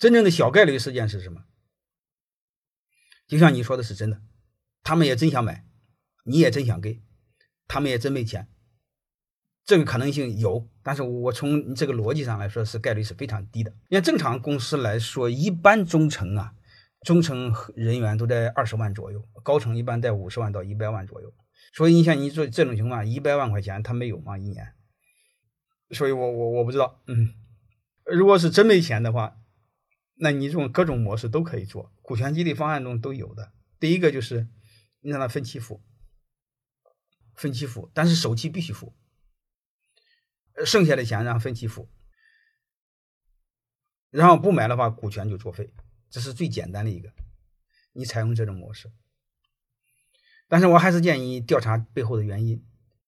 真正的小概率事件是什么？就像你说的是真的，他们也真想买，你也真想给，他们也真没钱，这个可能性有，但是我从这个逻辑上来说，是概率是非常低的。你看正常公司来说，一般中层啊，中层人员都在二十万左右，高层一般在五十万到一百万左右。所以你像你做这种情况，一百万块钱他没有吗？一年？所以我我我不知道，嗯，如果是真没钱的话。那你这种各种模式都可以做，股权激励方案中都有的。第一个就是你让他分期付，分期付，但是首期必须付，剩下的钱让分期付，然后不买的话，股权就作废，这是最简单的一个。你采用这种模式，但是我还是建议调查背后的原因。